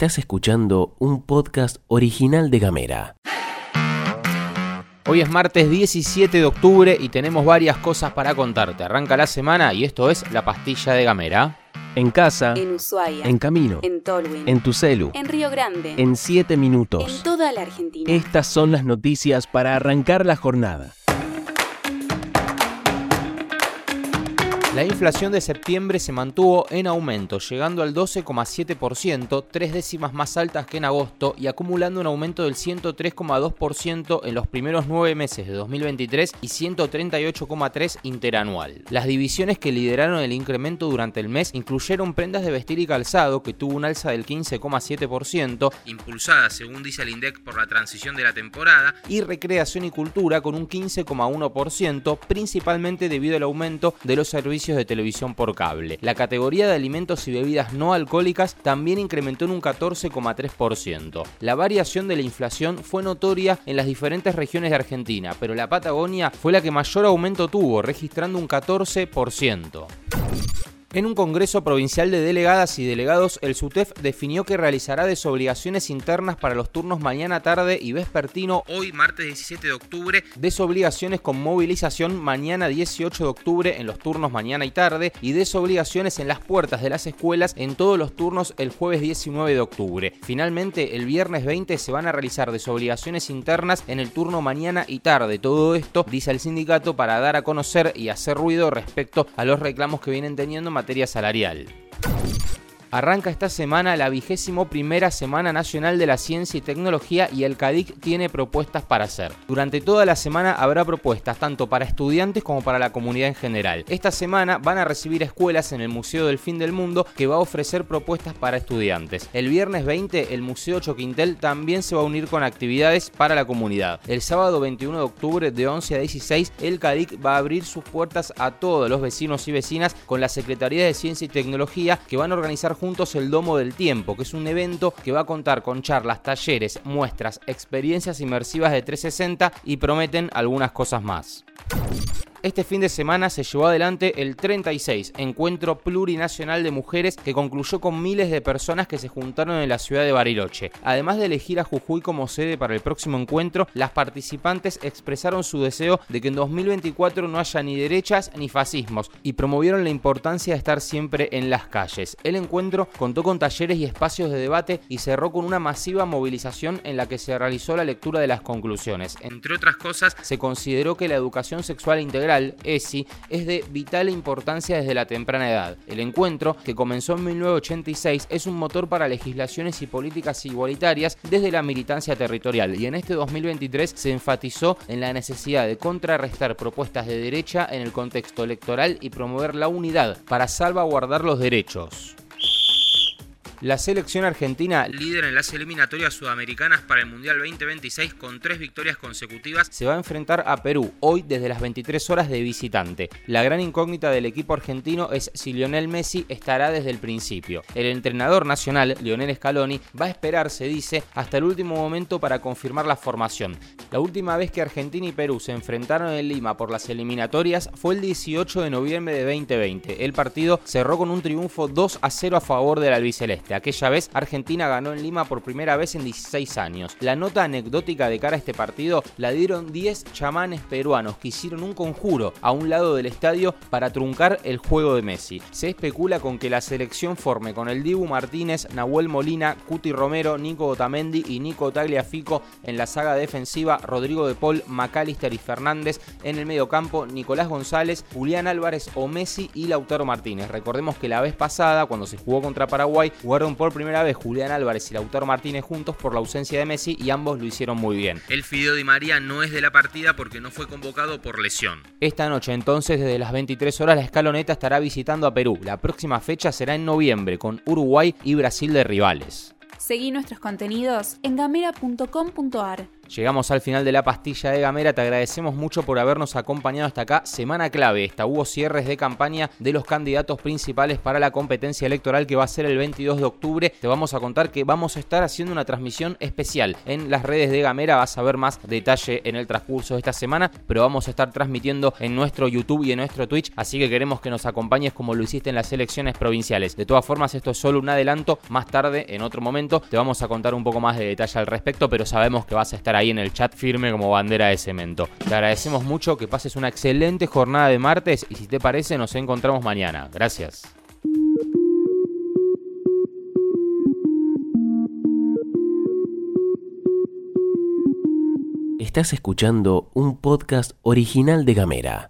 Estás escuchando un podcast original de Gamera. Hoy es martes 17 de octubre y tenemos varias cosas para contarte. Arranca la semana y esto es la pastilla de Gamera. En casa, En Ushuaia. en camino, En Tolwyn. en tu celu, En Río Grande. en 7 En minutos. toda la Argentina. Estas son las noticias para arrancar la jornada. La inflación de septiembre se mantuvo en aumento, llegando al 12,7%, tres décimas más altas que en agosto y acumulando un aumento del 103,2% en los primeros nueve meses de 2023 y 138,3% interanual. Las divisiones que lideraron el incremento durante el mes incluyeron prendas de vestir y calzado, que tuvo un alza del 15,7%, impulsada según dice el INDEC por la transición de la temporada, y recreación y cultura con un 15,1%, principalmente debido al aumento de los servicios de televisión por cable. La categoría de alimentos y bebidas no alcohólicas también incrementó en un 14,3%. La variación de la inflación fue notoria en las diferentes regiones de Argentina, pero la Patagonia fue la que mayor aumento tuvo, registrando un 14%. En un Congreso Provincial de Delegadas y Delegados, el SUTEF definió que realizará desobligaciones internas para los turnos mañana, tarde y vespertino, hoy martes 17 de octubre, desobligaciones con movilización mañana 18 de octubre en los turnos mañana y tarde, y desobligaciones en las puertas de las escuelas en todos los turnos el jueves 19 de octubre. Finalmente, el viernes 20 se van a realizar desobligaciones internas en el turno mañana y tarde. Todo esto, dice el sindicato, para dar a conocer y hacer ruido respecto a los reclamos que vienen teniendo en materia salarial. Arranca esta semana la vigésimo primera Semana Nacional de la Ciencia y Tecnología y el CADIC tiene propuestas para hacer. Durante toda la semana habrá propuestas tanto para estudiantes como para la comunidad en general. Esta semana van a recibir escuelas en el Museo del Fin del Mundo que va a ofrecer propuestas para estudiantes. El viernes 20 el Museo Choquintel también se va a unir con actividades para la comunidad. El sábado 21 de octubre de 11 a 16 el CADIC va a abrir sus puertas a todos los vecinos y vecinas con la Secretaría de Ciencia y Tecnología que van a organizar juntos el Domo del Tiempo, que es un evento que va a contar con charlas, talleres, muestras, experiencias inmersivas de 360 y prometen algunas cosas más. Este fin de semana se llevó adelante el 36 Encuentro Plurinacional de Mujeres que concluyó con miles de personas que se juntaron en la ciudad de Bariloche. Además de elegir a Jujuy como sede para el próximo encuentro, las participantes expresaron su deseo de que en 2024 no haya ni derechas ni fascismos y promovieron la importancia de estar siempre en las calles. El encuentro contó con talleres y espacios de debate y cerró con una masiva movilización en la que se realizó la lectura de las conclusiones. Entre otras cosas, se consideró que la educación sexual integral ESI, es de vital importancia desde la temprana edad. El encuentro, que comenzó en 1986, es un motor para legislaciones y políticas igualitarias desde la militancia territorial y en este 2023 se enfatizó en la necesidad de contrarrestar propuestas de derecha en el contexto electoral y promover la unidad para salvaguardar los derechos. La selección argentina, líder en las eliminatorias sudamericanas para el Mundial 2026 con tres victorias consecutivas, se va a enfrentar a Perú hoy desde las 23 horas de visitante. La gran incógnita del equipo argentino es si Lionel Messi estará desde el principio. El entrenador nacional, Lionel Scaloni, va a esperar, se dice, hasta el último momento para confirmar la formación. La última vez que Argentina y Perú se enfrentaron en Lima por las eliminatorias fue el 18 de noviembre de 2020. El partido cerró con un triunfo 2 a 0 a favor del albiceleste. Aquella vez Argentina ganó en Lima por primera vez en 16 años. La nota anecdótica de cara a este partido la dieron 10 chamanes peruanos que hicieron un conjuro a un lado del estadio para truncar el juego de Messi. Se especula con que la selección forme con el Dibu Martínez, Nahuel Molina, Cuti Romero, Nico Otamendi y Nico Tagliafico en la saga defensiva, Rodrigo de Paul, McAllister y Fernández en el medio campo, Nicolás González, Julián Álvarez o Messi y Lautaro Martínez. Recordemos que la vez pasada, cuando se jugó contra Paraguay, jugaron por primera vez Julián Álvarez y Lautaro Martínez juntos por la ausencia de Messi y ambos lo hicieron muy bien. El Fideo Di María no es de la partida porque no fue convocado por lesión. Esta noche entonces desde las 23 horas la escaloneta estará visitando a Perú. La próxima fecha será en noviembre con Uruguay y Brasil de rivales. Seguí nuestros contenidos en gamera.com.ar. llegamos al final de la pastilla de Gamera. Te agradecemos mucho por habernos acompañado hasta acá. Semana clave esta. Hubo cierres de campaña de los candidatos principales para la competencia electoral que va a ser el 22 de octubre. Te vamos a contar que vamos a estar haciendo una transmisión especial en las redes de Gamera. Vas a ver más detalle en el transcurso de esta semana, pero vamos a estar transmitiendo en nuestro YouTube y en nuestro Twitch. Así que queremos que nos acompañes como lo hiciste en las elecciones provinciales. De todas formas, esto es solo un adelanto. Más tarde, en otro momento, te vamos a contar un poco más de detalle al respecto, pero sabemos que vas a estar ahí en el chat firme como bandera de cemento. Te agradecemos mucho, que pases una excelente jornada de martes y si te parece nos encontramos mañana. Gracias. Estás escuchando un podcast original de Gamera.